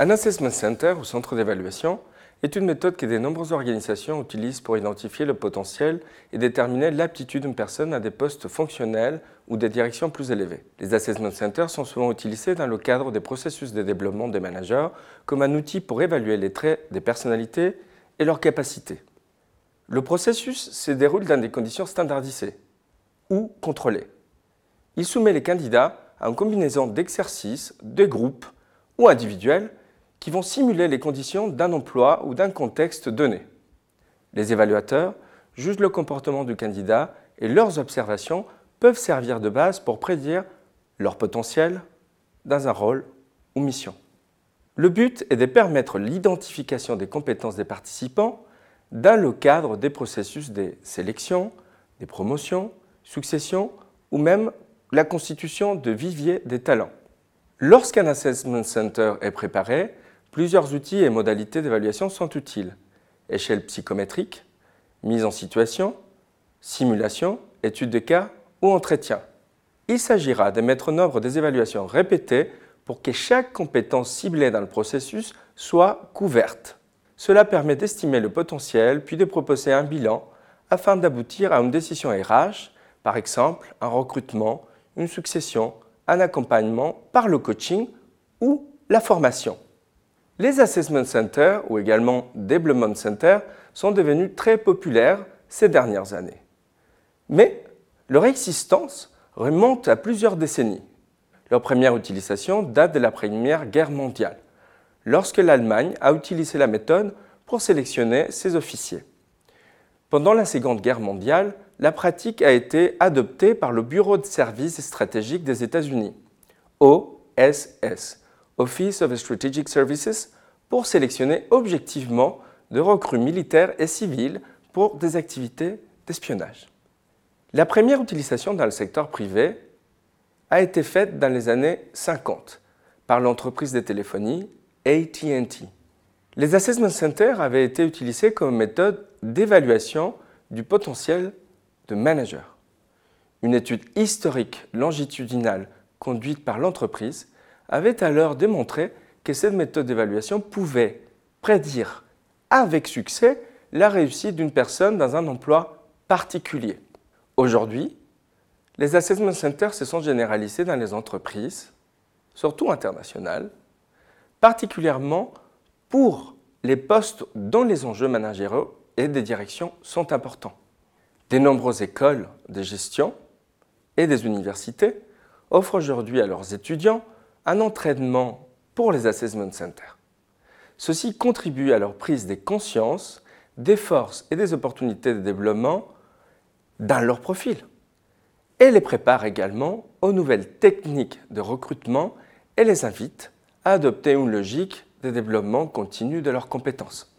Un assessment center ou centre d'évaluation est une méthode que de nombreuses organisations utilisent pour identifier le potentiel et déterminer l'aptitude d'une personne à des postes fonctionnels ou des directions plus élevées. Les assessment centers sont souvent utilisés dans le cadre des processus de développement des managers comme un outil pour évaluer les traits des personnalités et leurs capacités. Le processus se déroule dans des conditions standardisées ou contrôlées. Il soumet les candidats à une combinaison d'exercices, de groupes ou individuels qui vont simuler les conditions d'un emploi ou d'un contexte donné. Les évaluateurs jugent le comportement du candidat et leurs observations peuvent servir de base pour prédire leur potentiel dans un rôle ou mission. Le but est de permettre l'identification des compétences des participants dans le cadre des processus de sélection, des promotions, successions ou même la constitution de viviers des talents. Lorsqu'un assessment center est préparé, Plusieurs outils et modalités d'évaluation sont utiles. Échelle psychométrique, mise en situation, simulation, étude de cas ou entretien. Il s'agira de mettre en œuvre des évaluations répétées pour que chaque compétence ciblée dans le processus soit couverte. Cela permet d'estimer le potentiel puis de proposer un bilan afin d'aboutir à une décision RH, par exemple un recrutement, une succession, un accompagnement par le coaching ou la formation. Les Assessment Centers, ou également Development Centers, sont devenus très populaires ces dernières années. Mais leur existence remonte à plusieurs décennies. Leur première utilisation date de la Première Guerre mondiale, lorsque l'Allemagne a utilisé la méthode pour sélectionner ses officiers. Pendant la Seconde Guerre mondiale, la pratique a été adoptée par le Bureau de services stratégiques des États-Unis, OSS, Office of Strategic Services pour sélectionner objectivement de recrues militaires et civiles pour des activités d'espionnage. La première utilisation dans le secteur privé a été faite dans les années 50 par l'entreprise de téléphonie ATT. Les assessment centers avaient été utilisés comme méthode d'évaluation du potentiel de manager. Une étude historique longitudinale conduite par l'entreprise avait alors démontré que cette méthode d'évaluation pouvait prédire avec succès la réussite d'une personne dans un emploi particulier. Aujourd'hui, les assessment centers se sont généralisés dans les entreprises, surtout internationales, particulièrement pour les postes dont les enjeux managériaux et des directions sont importants. De nombreuses écoles de gestion et des universités offrent aujourd'hui à leurs étudiants un entraînement pour les assessment centers. Ceci contribue à leur prise des consciences, des forces et des opportunités de développement dans leur profil et les prépare également aux nouvelles techniques de recrutement et les invite adopter une logique de développement continu de leurs compétences.